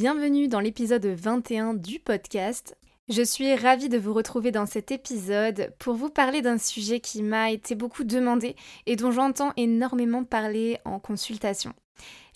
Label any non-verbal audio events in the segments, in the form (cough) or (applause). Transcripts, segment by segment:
Bienvenue dans l'épisode 21 du podcast. Je suis ravie de vous retrouver dans cet épisode pour vous parler d'un sujet qui m'a été beaucoup demandé et dont j'entends énormément parler en consultation.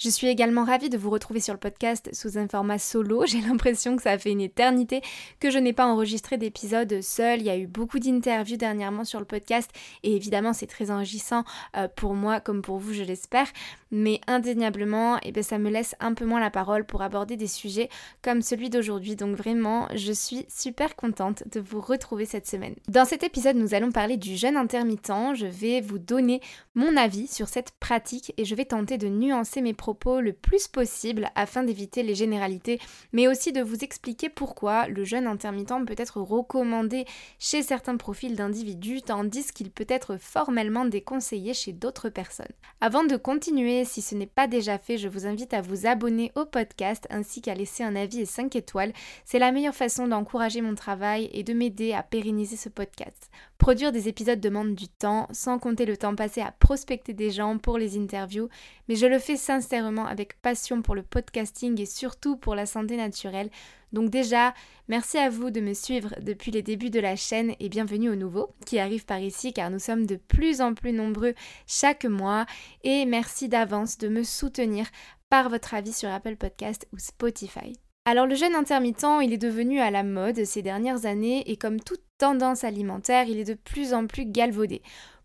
Je suis également ravie de vous retrouver sur le podcast sous un format solo. (laughs) J'ai l'impression que ça fait une éternité que je n'ai pas enregistré d'épisode seul. Il y a eu beaucoup d'interviews dernièrement sur le podcast et évidemment c'est très enrichissant euh, pour moi comme pour vous je l'espère. Mais indéniablement, eh bien, ça me laisse un peu moins la parole pour aborder des sujets comme celui d'aujourd'hui. Donc vraiment, je suis super contente de vous retrouver cette semaine. Dans cet épisode, nous allons parler du jeûne intermittent. Je vais vous donner mon avis sur cette pratique et je vais tenter de nuancer mes propos le plus possible afin d'éviter les généralités, mais aussi de vous expliquer pourquoi le jeûne intermittent peut être recommandé chez certains profils d'individus, tandis qu'il peut être formellement déconseillé chez d'autres personnes. Avant de continuer, si ce n'est pas déjà fait, je vous invite à vous abonner au podcast ainsi qu'à laisser un avis et 5 étoiles. C'est la meilleure façon d'encourager mon travail et de m'aider à pérenniser ce podcast. Produire des épisodes demande du temps, sans compter le temps passé à prospecter des gens pour les interviews, mais je le fais sincèrement avec passion pour le podcasting et surtout pour la santé naturelle. Donc déjà, merci à vous de me suivre depuis les débuts de la chaîne et bienvenue aux nouveaux qui arrivent par ici car nous sommes de plus en plus nombreux chaque mois et merci d'avance de me soutenir par votre avis sur Apple Podcast ou Spotify. Alors le jeûne intermittent, il est devenu à la mode ces dernières années et comme toute tendance alimentaire, il est de plus en plus galvaudé.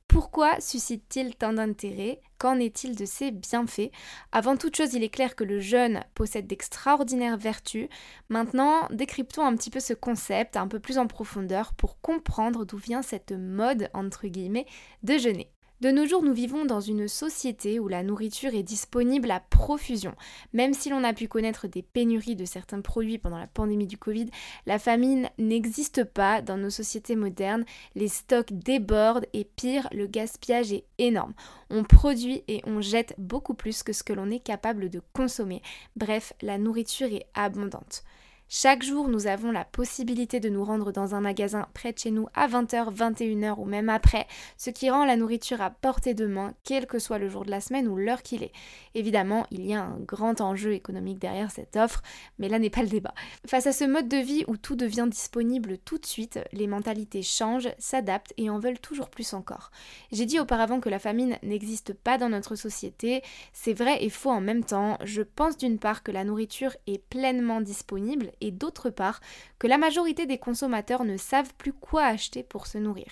Pourquoi suscite-t-il tant d'intérêt? Qu'en est-il de ses bienfaits? Avant toute chose, il est clair que le jeûne possède d'extraordinaires vertus. Maintenant, décryptons un petit peu ce concept un peu plus en profondeur pour comprendre d'où vient cette mode, entre guillemets, de jeûner. De nos jours, nous vivons dans une société où la nourriture est disponible à profusion. Même si l'on a pu connaître des pénuries de certains produits pendant la pandémie du Covid, la famine n'existe pas dans nos sociétés modernes. Les stocks débordent et pire, le gaspillage est énorme. On produit et on jette beaucoup plus que ce que l'on est capable de consommer. Bref, la nourriture est abondante. Chaque jour, nous avons la possibilité de nous rendre dans un magasin près de chez nous à 20h, 21h ou même après, ce qui rend la nourriture à portée de main, quel que soit le jour de la semaine ou l'heure qu'il est. Évidemment, il y a un grand enjeu économique derrière cette offre, mais là n'est pas le débat. Face à ce mode de vie où tout devient disponible tout de suite, les mentalités changent, s'adaptent et en veulent toujours plus encore. J'ai dit auparavant que la famine n'existe pas dans notre société, c'est vrai et faux en même temps. Je pense d'une part que la nourriture est pleinement disponible et d'autre part que la majorité des consommateurs ne savent plus quoi acheter pour se nourrir.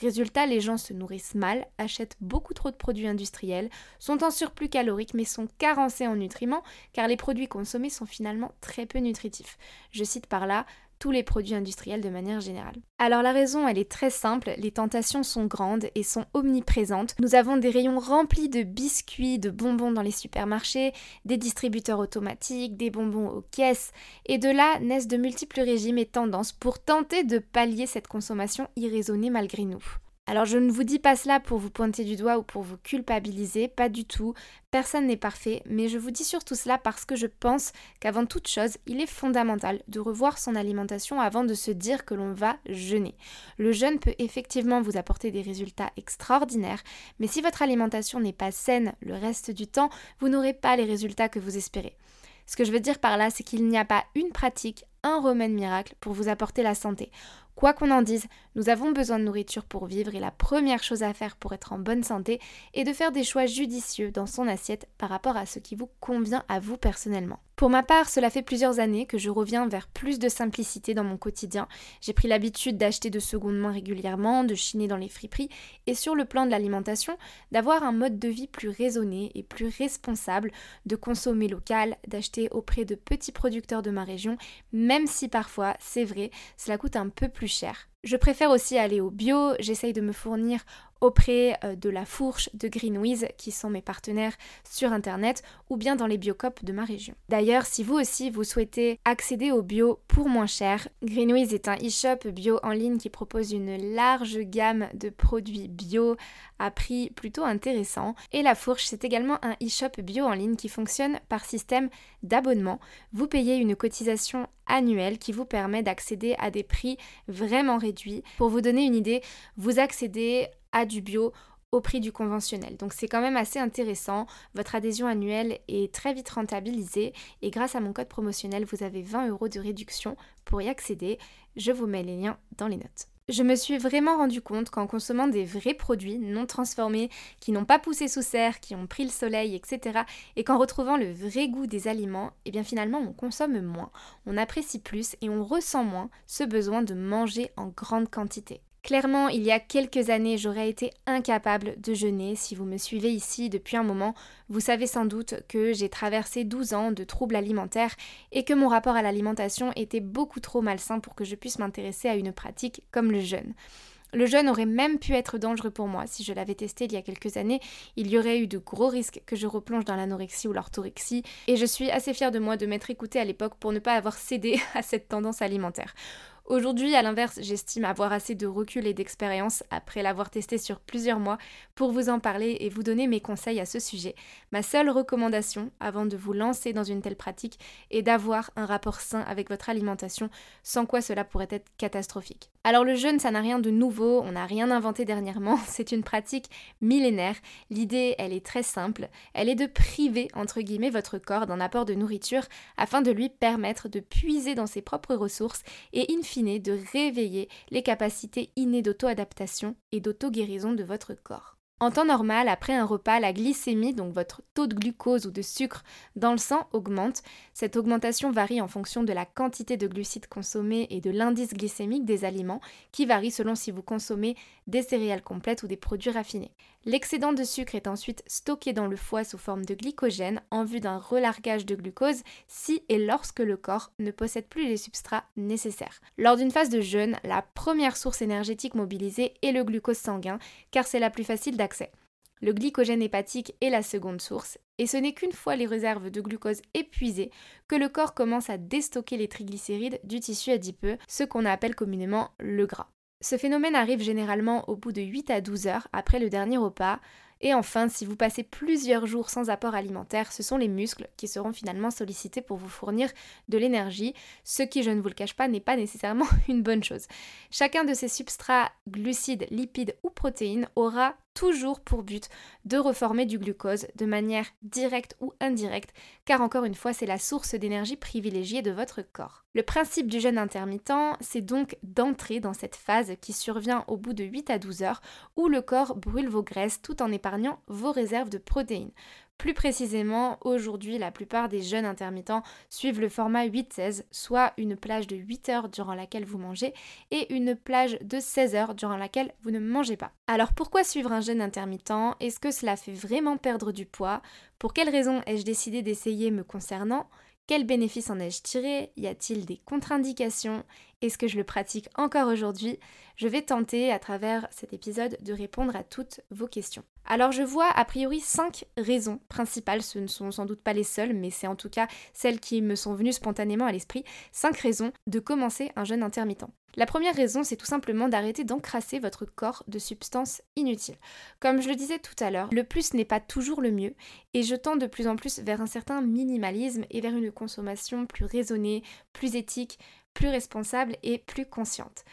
Résultat, les gens se nourrissent mal, achètent beaucoup trop de produits industriels, sont en surplus calorique mais sont carencés en nutriments car les produits consommés sont finalement très peu nutritifs. Je cite par là tous les produits industriels de manière générale. Alors la raison, elle est très simple, les tentations sont grandes et sont omniprésentes. Nous avons des rayons remplis de biscuits, de bonbons dans les supermarchés, des distributeurs automatiques, des bonbons aux caisses, et de là naissent de multiples régimes et tendances pour tenter de pallier cette consommation irraisonnée malgré nous. Alors je ne vous dis pas cela pour vous pointer du doigt ou pour vous culpabiliser, pas du tout, personne n'est parfait, mais je vous dis surtout cela parce que je pense qu'avant toute chose, il est fondamental de revoir son alimentation avant de se dire que l'on va jeûner. Le jeûne peut effectivement vous apporter des résultats extraordinaires, mais si votre alimentation n'est pas saine le reste du temps, vous n'aurez pas les résultats que vous espérez. Ce que je veux dire par là, c'est qu'il n'y a pas une pratique, un remède miracle pour vous apporter la santé. Quoi qu'on en dise, nous avons besoin de nourriture pour vivre et la première chose à faire pour être en bonne santé est de faire des choix judicieux dans son assiette par rapport à ce qui vous convient à vous personnellement. Pour ma part, cela fait plusieurs années que je reviens vers plus de simplicité dans mon quotidien. J'ai pris l'habitude d'acheter de seconde main régulièrement, de chiner dans les friperies et sur le plan de l'alimentation, d'avoir un mode de vie plus raisonné et plus responsable, de consommer local, d'acheter auprès de petits producteurs de ma région, même si parfois, c'est vrai, cela coûte un peu plus cher. Je préfère aussi aller au bio, j'essaye de me fournir auprès euh, de la fourche de Greenwiz qui sont mes partenaires sur internet ou bien dans les biocopes de ma région. D'ailleurs, si vous aussi vous souhaitez accéder au bio pour moins cher, Greenwiz est un e-shop bio en ligne qui propose une large gamme de produits bio à prix plutôt intéressant et la fourche c'est également un e-shop bio en ligne qui fonctionne par système d'abonnement. Vous payez une cotisation annuelle qui vous permet d'accéder à des prix vraiment réduits. Pour vous donner une idée, vous accédez à du bio au prix du conventionnel. Donc c'est quand même assez intéressant. Votre adhésion annuelle est très vite rentabilisée et grâce à mon code promotionnel, vous avez 20 euros de réduction pour y accéder. Je vous mets les liens dans les notes. Je me suis vraiment rendu compte qu'en consommant des vrais produits non transformés, qui n'ont pas poussé sous serre, qui ont pris le soleil, etc., et qu'en retrouvant le vrai goût des aliments, eh bien finalement on consomme moins, on apprécie plus et on ressent moins ce besoin de manger en grande quantité. Clairement, il y a quelques années, j'aurais été incapable de jeûner. Si vous me suivez ici depuis un moment, vous savez sans doute que j'ai traversé 12 ans de troubles alimentaires et que mon rapport à l'alimentation était beaucoup trop malsain pour que je puisse m'intéresser à une pratique comme le jeûne. Le jeûne aurait même pu être dangereux pour moi. Si je l'avais testé il y a quelques années, il y aurait eu de gros risques que je replonge dans l'anorexie ou l'orthorexie. Et je suis assez fière de moi de m'être écoutée à l'époque pour ne pas avoir cédé (laughs) à cette tendance alimentaire. Aujourd'hui, à l'inverse, j'estime avoir assez de recul et d'expérience après l'avoir testé sur plusieurs mois pour vous en parler et vous donner mes conseils à ce sujet. Ma seule recommandation avant de vous lancer dans une telle pratique est d'avoir un rapport sain avec votre alimentation, sans quoi cela pourrait être catastrophique. Alors le jeûne, ça n'a rien de nouveau, on n'a rien inventé dernièrement, (laughs) c'est une pratique millénaire. L'idée, elle est très simple, elle est de priver, entre guillemets, votre corps d'un apport de nourriture afin de lui permettre de puiser dans ses propres ressources et in fine de réveiller les capacités innées d'auto-adaptation et d'auto-guérison de votre corps. En temps normal, après un repas, la glycémie, donc votre taux de glucose ou de sucre dans le sang, augmente. Cette augmentation varie en fonction de la quantité de glucides consommés et de l'indice glycémique des aliments, qui varie selon si vous consommez des céréales complètes ou des produits raffinés. L'excédent de sucre est ensuite stocké dans le foie sous forme de glycogène en vue d'un relargage de glucose si et lorsque le corps ne possède plus les substrats nécessaires. Lors d'une phase de jeûne, la première source énergétique mobilisée est le glucose sanguin car c'est la plus facile Le glycogène hépatique est la seconde source, et ce n'est qu'une fois les réserves de glucose épuisées que le corps commence à déstocker les triglycérides du tissu adipeux, ce qu'on appelle communément le gras. Ce phénomène arrive généralement au bout de 8 à 12 heures après le dernier repas. Et enfin, si vous passez plusieurs jours sans apport alimentaire, ce sont les muscles qui seront finalement sollicités pour vous fournir de l'énergie, ce qui, je ne vous le cache pas, n'est pas nécessairement (laughs) une bonne chose. Chacun de ces substrats, glucides, lipides ou protéines, aura toujours pour but de reformer du glucose de manière directe ou indirecte, car encore une fois, c'est la source d'énergie privilégiée de votre corps. Le principe du jeûne intermittent, c'est donc d'entrer dans cette phase qui survient au bout de 8 à 12 heures, où le corps brûle vos graisses tout en épargnant vos réserves de protéines. Plus précisément, aujourd'hui, la plupart des jeunes intermittents suivent le format 8-16, soit une plage de 8 heures durant laquelle vous mangez et une plage de 16 heures durant laquelle vous ne mangez pas. Alors pourquoi suivre un jeûne intermittent? Est-ce que cela fait vraiment perdre du poids? Pour quelles raisons ai-je décidé d'essayer me concernant? Quels bénéfices en ai-je tiré Y a-t-il des contre-indications Est-ce que je le pratique encore aujourd'hui Je vais tenter à travers cet épisode de répondre à toutes vos questions. Alors je vois a priori cinq raisons principales, ce ne sont sans doute pas les seules, mais c'est en tout cas celles qui me sont venues spontanément à l'esprit, cinq raisons de commencer un jeûne intermittent. La première raison, c'est tout simplement d'arrêter d'encrasser votre corps de substances inutiles. Comme je le disais tout à l'heure, le plus n'est pas toujours le mieux, et je tends de plus en plus vers un certain minimalisme et vers une consommation plus raisonnée, plus éthique, plus responsable et plus consciente.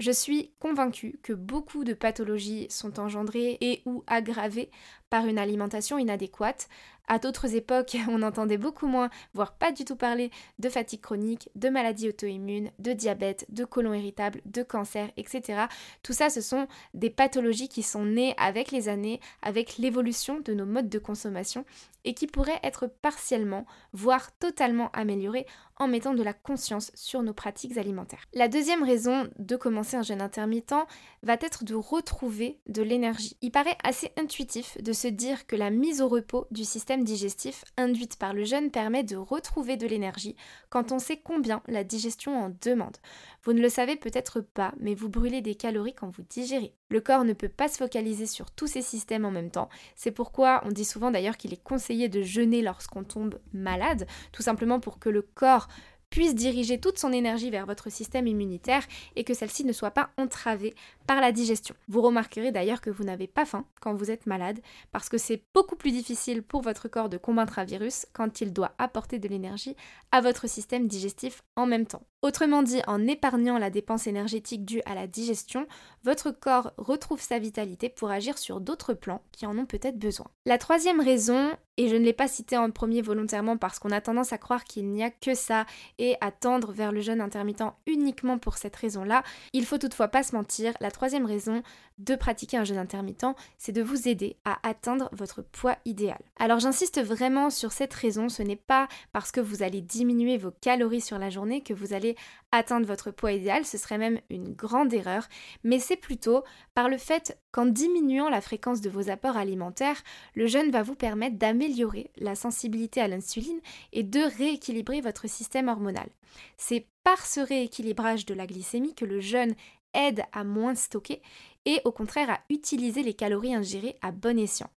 Je suis convaincue que beaucoup de pathologies sont engendrées et ou aggravées par une alimentation inadéquate. À d'autres époques, (laughs) on entendait beaucoup moins, voire pas du tout parler de fatigue chronique, de maladies auto-immunes, de diabète, de côlon irritable, de cancer, etc. Tout ça, ce sont des pathologies qui sont nées avec les années, avec l'évolution de nos modes de consommation et qui pourraient être partiellement, voire totalement améliorées en mettant de la conscience sur nos pratiques alimentaires. La deuxième raison de commencer un jeûne intermittent va être de retrouver de l'énergie. Il paraît assez intuitif de se dire que la mise au repos du système digestif induite par le jeûne permet de retrouver de l'énergie quand on sait combien la digestion en demande. Vous ne le savez peut-être pas, mais vous brûlez des calories quand vous digérez. Le corps ne peut pas se focaliser sur tous ces systèmes en même temps. C'est pourquoi on dit souvent d'ailleurs qu'il est conseillé de jeûner lorsqu'on tombe malade, tout simplement pour que le corps puisse diriger toute son énergie vers votre système immunitaire et que celle-ci ne soit pas entravée par la digestion. Vous remarquerez d'ailleurs que vous n'avez pas faim quand vous êtes malade parce que c'est beaucoup plus difficile pour votre corps de combattre un virus quand il doit apporter de l'énergie à votre système digestif en même temps. Autrement dit, en épargnant la dépense énergétique due à la digestion, votre corps retrouve sa vitalité pour agir sur d'autres plans qui en ont peut-être besoin. La troisième raison, et je ne l'ai pas citée en premier volontairement parce qu'on a tendance à croire qu'il n'y a que ça et à tendre vers le jeûne intermittent uniquement pour cette raison-là, il faut toutefois pas se mentir, la troisième raison de pratiquer un jeûne intermittent, c'est de vous aider à atteindre votre poids idéal. Alors j'insiste vraiment sur cette raison, ce n'est pas parce que vous allez diminuer vos calories sur la journée que vous allez atteindre votre poids idéal, ce serait même une grande erreur, mais c'est plutôt par le fait qu'en diminuant la fréquence de vos apports alimentaires, le jeûne va vous permettre d'améliorer la sensibilité à l'insuline et de rééquilibrer votre système hormonal. C'est par ce rééquilibrage de la glycémie que le jeûne aide à moins stocker et au contraire à utiliser les calories ingérées à bon escient.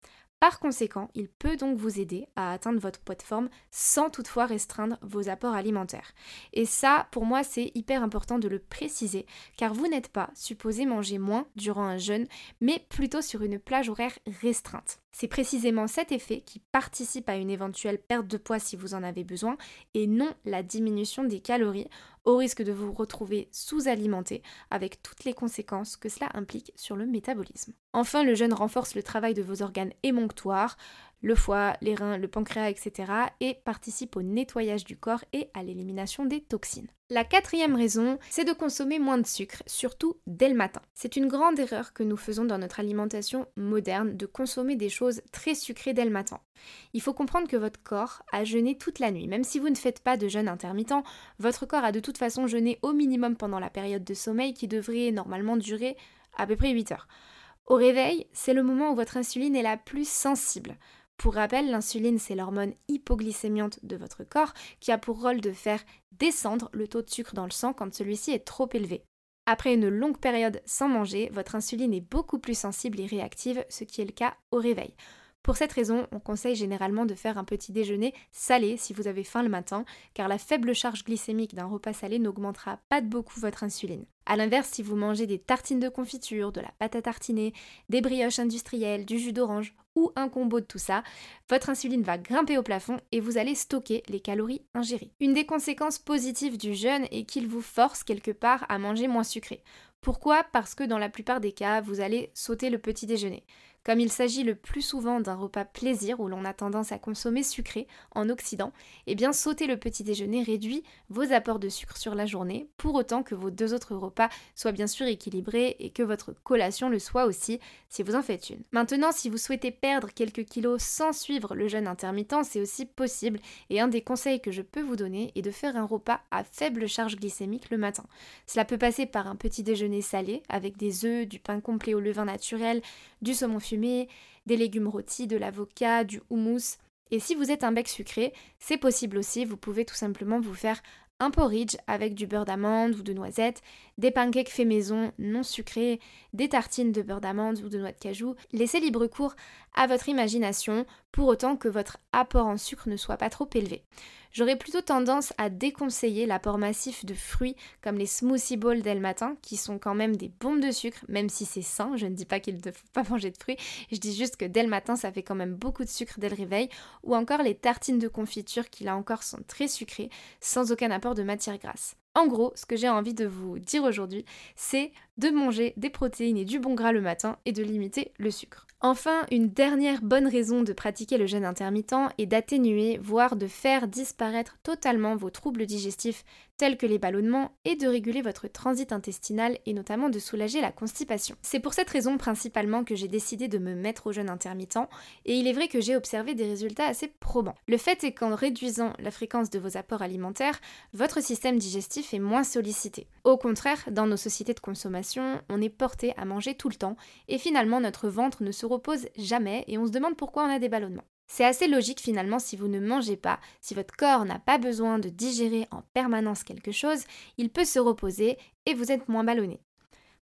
Par conséquent, il peut donc vous aider à atteindre votre poids de forme sans toutefois restreindre vos apports alimentaires. Et ça, pour moi, c'est hyper important de le préciser, car vous n'êtes pas supposé manger moins durant un jeûne, mais plutôt sur une plage horaire restreinte. C'est précisément cet effet qui participe à une éventuelle perte de poids si vous en avez besoin, et non la diminution des calories, risque de vous retrouver sous-alimenté avec toutes les conséquences que cela implique sur le métabolisme. Enfin, le jeûne renforce le travail de vos organes émonctoires, le foie, les reins, le pancréas, etc. et participe au nettoyage du corps et à l'élimination des toxines. La quatrième raison, c'est de consommer moins de sucre, surtout dès le matin. C'est une grande erreur que nous faisons dans notre alimentation moderne de consommer des choses très sucrées dès le matin. Il faut comprendre que votre corps a jeûné toute la nuit. Même si vous ne faites pas de jeûne intermittent, votre corps a de toute façon jeûné au minimum pendant la période de sommeil qui devrait normalement durer à peu près 8 heures. Au réveil, c'est le moment où votre insuline est la plus sensible. Pour rappel, l'insuline, c'est l'hormone hypoglycémiante de votre corps qui a pour rôle de faire descendre le taux de sucre dans le sang quand celui-ci est trop élevé. Après une longue période sans manger, votre insuline est beaucoup plus sensible et réactive, ce qui est le cas au réveil. Pour cette raison, on conseille généralement de faire un petit déjeuner salé si vous avez faim le matin, car la faible charge glycémique d'un repas salé n'augmentera pas de beaucoup votre insuline. A l'inverse, si vous mangez des tartines de confiture, de la pâte à tartiner, des brioches industrielles, du jus d'orange ou un combo de tout ça, votre insuline va grimper au plafond et vous allez stocker les calories ingérées. Une des conséquences positives du jeûne est qu'il vous force quelque part à manger moins sucré. Pourquoi? Parce que dans la plupart des cas, vous allez sauter le petit déjeuner. Comme il s'agit le plus souvent d'un repas plaisir où l'on a tendance à consommer sucré en Occident, eh bien sauter le petit déjeuner réduit vos apports de sucre sur la journée, pour autant que vos deux autres repas soient bien sûr équilibrés et que votre collation le soit aussi si vous en faites une. Maintenant, si vous souhaitez perdre quelques kilos sans suivre le jeûne intermittent, c'est aussi possible et un des conseils que je peux vous donner est de faire un repas à faible charge glycémique le matin. Cela peut passer par un petit déjeuner salé avec des œufs, du pain complet au levain naturel, du saumon des légumes rôtis, de l'avocat, du houmous. Et si vous êtes un bec sucré, c'est possible aussi, vous pouvez tout simplement vous faire un porridge avec du beurre d'amande ou de noisettes, des pancakes faits maison non sucrés, des tartines de beurre d'amande ou de noix de cajou. Laissez libre cours à votre imagination pour autant que votre apport en sucre ne soit pas trop élevé. J'aurais plutôt tendance à déconseiller l'apport massif de fruits comme les smoothie bowls dès le matin, qui sont quand même des bombes de sucre, même si c'est sain, je ne dis pas qu'il ne faut pas manger de fruits, je dis juste que dès le matin ça fait quand même beaucoup de sucre dès le réveil, ou encore les tartines de confiture qui là encore sont très sucrées, sans aucun apport de matière grasse. En gros, ce que j'ai envie de vous dire aujourd'hui, c'est de manger des protéines et du bon gras le matin et de limiter le sucre. Enfin, une dernière bonne raison de pratiquer le jeûne intermittent est d'atténuer, voire de faire disparaître totalement vos troubles digestifs tels que les ballonnements, et de réguler votre transit intestinal et notamment de soulager la constipation. C'est pour cette raison principalement que j'ai décidé de me mettre au jeûne intermittent, et il est vrai que j'ai observé des résultats assez probants. Le fait est qu'en réduisant la fréquence de vos apports alimentaires, votre système digestif est moins sollicité. Au contraire, dans nos sociétés de consommation, on est porté à manger tout le temps, et finalement notre ventre ne se repose jamais, et on se demande pourquoi on a des ballonnements. C'est assez logique finalement si vous ne mangez pas, si votre corps n'a pas besoin de digérer en permanence quelque chose, il peut se reposer et vous êtes moins ballonné.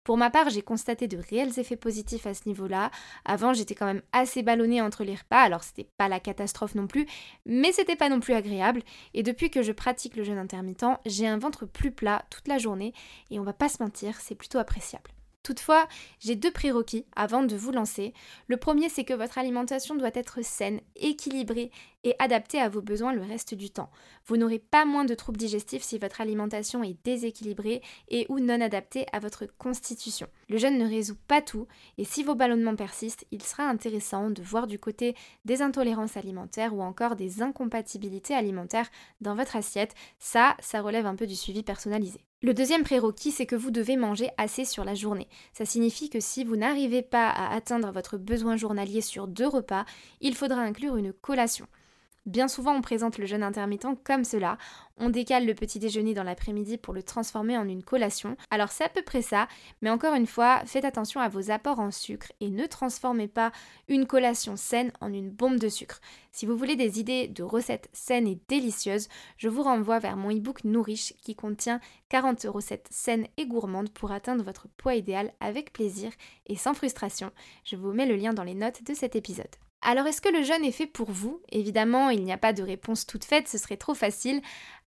Pour ma part, j'ai constaté de réels effets positifs à ce niveau-là. Avant, j'étais quand même assez ballonnée entre les repas, alors c'était pas la catastrophe non plus, mais c'était pas non plus agréable. Et depuis que je pratique le jeûne intermittent, j'ai un ventre plus plat toute la journée et on va pas se mentir, c'est plutôt appréciable. Toutefois, j'ai deux prérequis avant de vous lancer. Le premier, c'est que votre alimentation doit être saine, équilibrée et adaptée à vos besoins le reste du temps. Vous n'aurez pas moins de troubles digestifs si votre alimentation est déséquilibrée et ou non adaptée à votre constitution. Le jeûne ne résout pas tout et si vos ballonnements persistent, il sera intéressant de voir du côté des intolérances alimentaires ou encore des incompatibilités alimentaires dans votre assiette. Ça, ça relève un peu du suivi personnalisé. Le deuxième prérequis, c'est que vous devez manger assez sur la journée. Ça signifie que si vous n'arrivez pas à atteindre votre besoin journalier sur deux repas, il faudra inclure une collation. Bien souvent, on présente le jeûne intermittent comme cela. On décale le petit déjeuner dans l'après-midi pour le transformer en une collation. Alors c'est à peu près ça, mais encore une fois, faites attention à vos apports en sucre et ne transformez pas une collation saine en une bombe de sucre. Si vous voulez des idées de recettes saines et délicieuses, je vous renvoie vers mon e-book Nourish qui contient 40 recettes saines et gourmandes pour atteindre votre poids idéal avec plaisir et sans frustration. Je vous mets le lien dans les notes de cet épisode. Alors est-ce que le jeûne est fait pour vous? Évidemment, il n'y a pas de réponse toute faite, ce serait trop facile.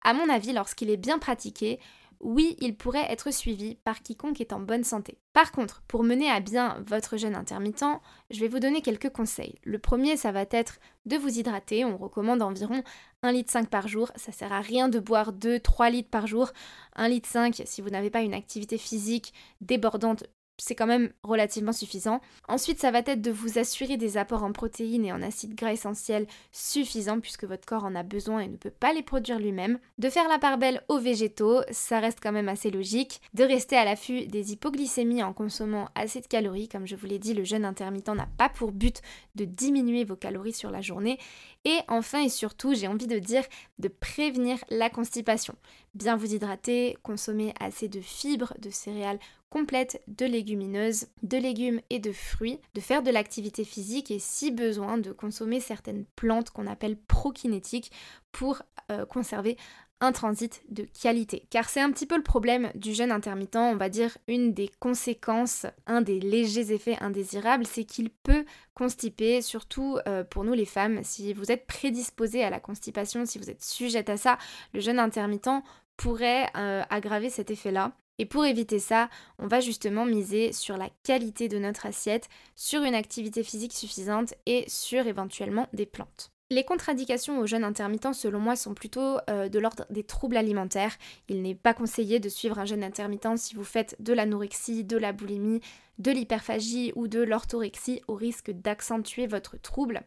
À mon avis, lorsqu'il est bien pratiqué, oui, il pourrait être suivi par quiconque est en bonne santé. Par contre, pour mener à bien votre jeûne intermittent, je vais vous donner quelques conseils. Le premier, ça va être de vous hydrater. On recommande environ 1,5 litre par jour. Ça sert à rien de boire 2-3 litres par jour. 1,5 litre si vous n'avez pas une activité physique débordante, c'est quand même relativement suffisant. Ensuite, ça va être de vous assurer des apports en protéines et en acides gras essentiels suffisants puisque votre corps en a besoin et ne peut pas les produire lui-même. De faire la part belle aux végétaux, ça reste quand même assez logique. De rester à l'affût des hypoglycémies en consommant assez de calories. Comme je vous l'ai dit, le jeûne intermittent n'a pas pour but de diminuer vos calories sur la journée. Et enfin et surtout, j'ai envie de dire de prévenir la constipation. Bien vous hydrater, consommer assez de fibres, de céréales complètes, de légumineuses, de légumes et de fruits, de faire de l'activité physique et si besoin de consommer certaines plantes qu'on appelle prokinétiques pour euh, conserver un transit de qualité. Car c'est un petit peu le problème du jeûne intermittent, on va dire une des conséquences, un des légers effets indésirables, c'est qu'il peut constiper, surtout euh, pour nous les femmes. Si vous êtes prédisposé à la constipation, si vous êtes sujette à ça, le jeûne intermittent pourrait euh, aggraver cet effet-là. Et pour éviter ça, on va justement miser sur la qualité de notre assiette, sur une activité physique suffisante et sur éventuellement des plantes. Les contre-indications au jeûne intermittent, selon moi, sont plutôt euh, de l'ordre des troubles alimentaires. Il n'est pas conseillé de suivre un jeûne intermittent si vous faites de l'anorexie, de la boulimie, de l'hyperphagie ou de l'orthorexie au risque d'accentuer votre trouble.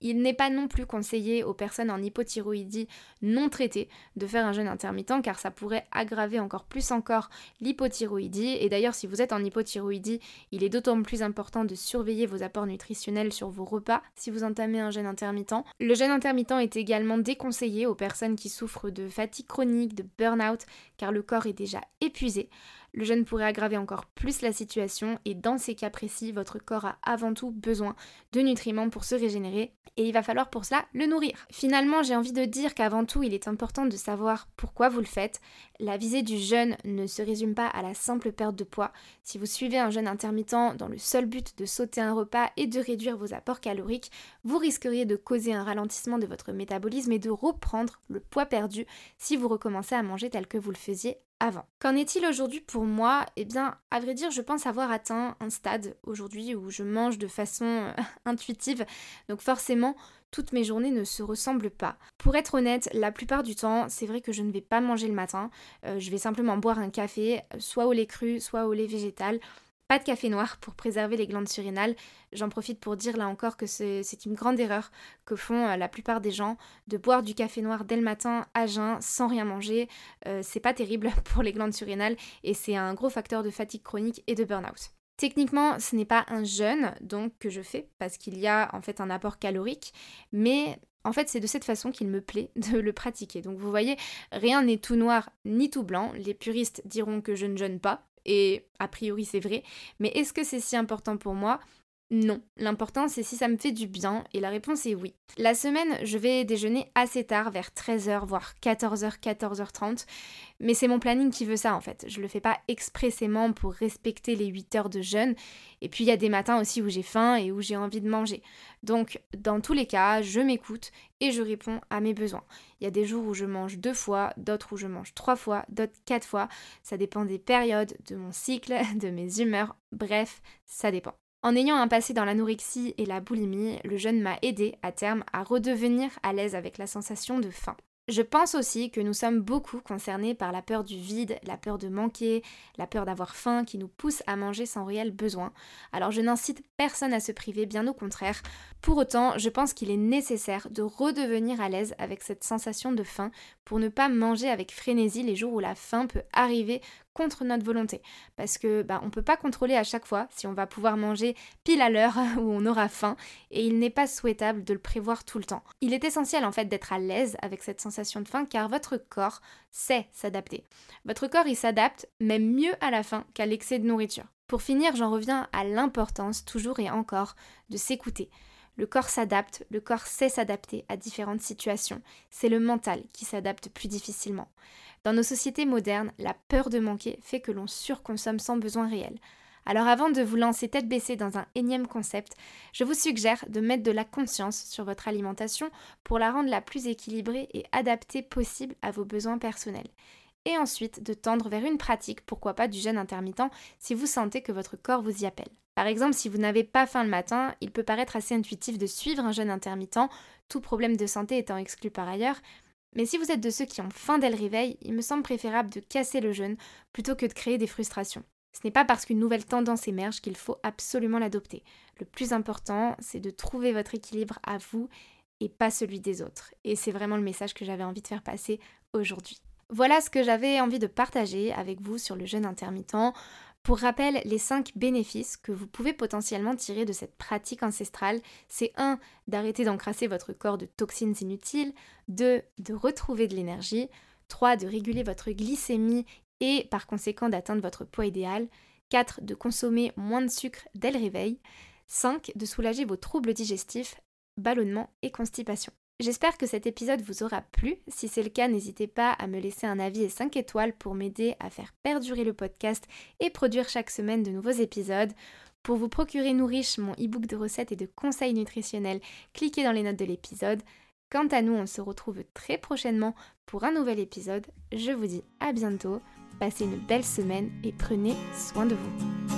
Il n'est pas non plus conseillé aux personnes en hypothyroïdie non traitées de faire un jeûne intermittent car ça pourrait aggraver encore plus encore l'hypothyroïdie. Et d'ailleurs, si vous êtes en hypothyroïdie, il est d'autant plus important de surveiller vos apports nutritionnels sur vos repas si vous entamez un jeûne intermittent. Le jeûne intermittent est également déconseillé aux personnes qui souffrent de fatigue chronique, de burn-out, car le corps est déjà épuisé. Le jeûne pourrait aggraver encore plus la situation et dans ces cas précis, votre corps a avant tout besoin de nutriments pour se régénérer et il va falloir pour cela le nourrir. Finalement, j'ai envie de dire qu'avant tout, il est important de savoir pourquoi vous le faites. La visée du jeûne ne se résume pas à la simple perte de poids. Si vous suivez un jeûne intermittent dans le seul but de sauter un repas et de réduire vos apports caloriques, vous risqueriez de causer un ralentissement de votre métabolisme et de reprendre le poids perdu si vous recommencez à manger tel que vous le faisiez avant. Qu'en est-il aujourd'hui pour moi? Eh bien, à vrai dire, je pense avoir atteint un stade aujourd'hui où je mange de façon euh, (laughs) intuitive. Donc forcément, toutes mes journées ne se ressemblent pas. Pour être honnête, la plupart du temps, c'est vrai que je ne vais pas manger le matin. Euh, je vais simplement boire un café, soit au lait cru, soit au lait végétal. Pas de café noir pour préserver les glandes surrénales. J'en profite pour dire là encore que c'est une grande erreur que font euh, la plupart des gens de boire du café noir dès le matin à jeun sans rien manger. Euh, c'est pas terrible (laughs) pour les glandes surrénales et c'est un gros facteur de fatigue chronique et de burn-out. Techniquement, ce n'est pas un jeûne donc que je fais parce qu'il y a en fait un apport calorique, mais en fait, c'est de cette façon qu'il me plaît (laughs) de le pratiquer. Donc vous voyez, rien n'est tout noir ni tout blanc. Les puristes diront que je ne jeûne pas, et a priori c'est vrai, mais est-ce que c'est si important pour moi? Non, l'important c'est si ça me fait du bien et la réponse est oui. La semaine, je vais déjeuner assez tard, vers 13h, voire 14h, 14h30, mais c'est mon planning qui veut ça en fait. Je le fais pas expressément pour respecter les 8 heures de jeûne, et puis il y a des matins aussi où j'ai faim et où j'ai envie de manger. Donc dans tous les cas, je m'écoute et je réponds à mes besoins. Il y a des jours où je mange deux fois, d'autres où je mange trois fois, d'autres quatre fois. Ça dépend des périodes, de mon cycle, (laughs) de mes humeurs, bref, ça dépend. En ayant un passé dans l'anorexie et la boulimie, le jeûne m'a aidé à terme à redevenir à l'aise avec la sensation de faim. Je pense aussi que nous sommes beaucoup concernés par la peur du vide, la peur de manquer, la peur d'avoir faim qui nous pousse à manger sans réel besoin. Alors je n'incite personne à se priver, bien au contraire. Pour autant, je pense qu'il est nécessaire de redevenir à l'aise avec cette sensation de faim pour ne pas manger avec frénésie les jours où la faim peut arriver contre notre volonté. Parce que bah, on peut pas contrôler à chaque fois si on va pouvoir manger pile à l'heure (laughs) où on aura faim et il n'est pas souhaitable de le prévoir tout le temps. Il est essentiel en fait d'être à l'aise avec cette sensation de faim car votre corps sait s'adapter. Votre corps il s'adapte même mieux à la faim qu'à l'excès de nourriture. Pour finir, j'en reviens à l'importance toujours et encore de s'écouter. Le corps s'adapte, le corps sait s'adapter à différentes situations. C'est le mental qui s'adapte plus difficilement. Dans nos sociétés modernes, la peur de manquer fait que l'on surconsomme sans besoin réel. Alors avant de vous lancer tête baissée dans un énième concept, je vous suggère de mettre de la conscience sur votre alimentation pour la rendre la plus équilibrée et adaptée possible à vos besoins personnels. Et ensuite de tendre vers une pratique, pourquoi pas du jeûne intermittent, si vous sentez que votre corps vous y appelle. Par exemple, si vous n'avez pas faim le matin, il peut paraître assez intuitif de suivre un jeûne intermittent, tout problème de santé étant exclu par ailleurs, mais si vous êtes de ceux qui ont faim dès le réveil, il me semble préférable de casser le jeûne plutôt que de créer des frustrations. Ce n'est pas parce qu'une nouvelle tendance émerge qu'il faut absolument l'adopter. Le plus important, c'est de trouver votre équilibre à vous et pas celui des autres. Et c'est vraiment le message que j'avais envie de faire passer aujourd'hui. Voilà ce que j'avais envie de partager avec vous sur le jeûne intermittent. Pour rappel, les 5 bénéfices que vous pouvez potentiellement tirer de cette pratique ancestrale, c'est 1. d'arrêter d'encrasser votre corps de toxines inutiles, 2. de retrouver de l'énergie, 3. de réguler votre glycémie et par conséquent d'atteindre votre poids idéal, 4. de consommer moins de sucre dès le réveil, 5. de soulager vos troubles digestifs, ballonnement et constipation. J'espère que cet épisode vous aura plu. Si c'est le cas, n'hésitez pas à me laisser un avis et 5 étoiles pour m'aider à faire perdurer le podcast et produire chaque semaine de nouveaux épisodes. Pour vous procurer Nourish, mon e-book de recettes et de conseils nutritionnels, cliquez dans les notes de l'épisode. Quant à nous, on se retrouve très prochainement pour un nouvel épisode. Je vous dis à bientôt, passez une belle semaine et prenez soin de vous.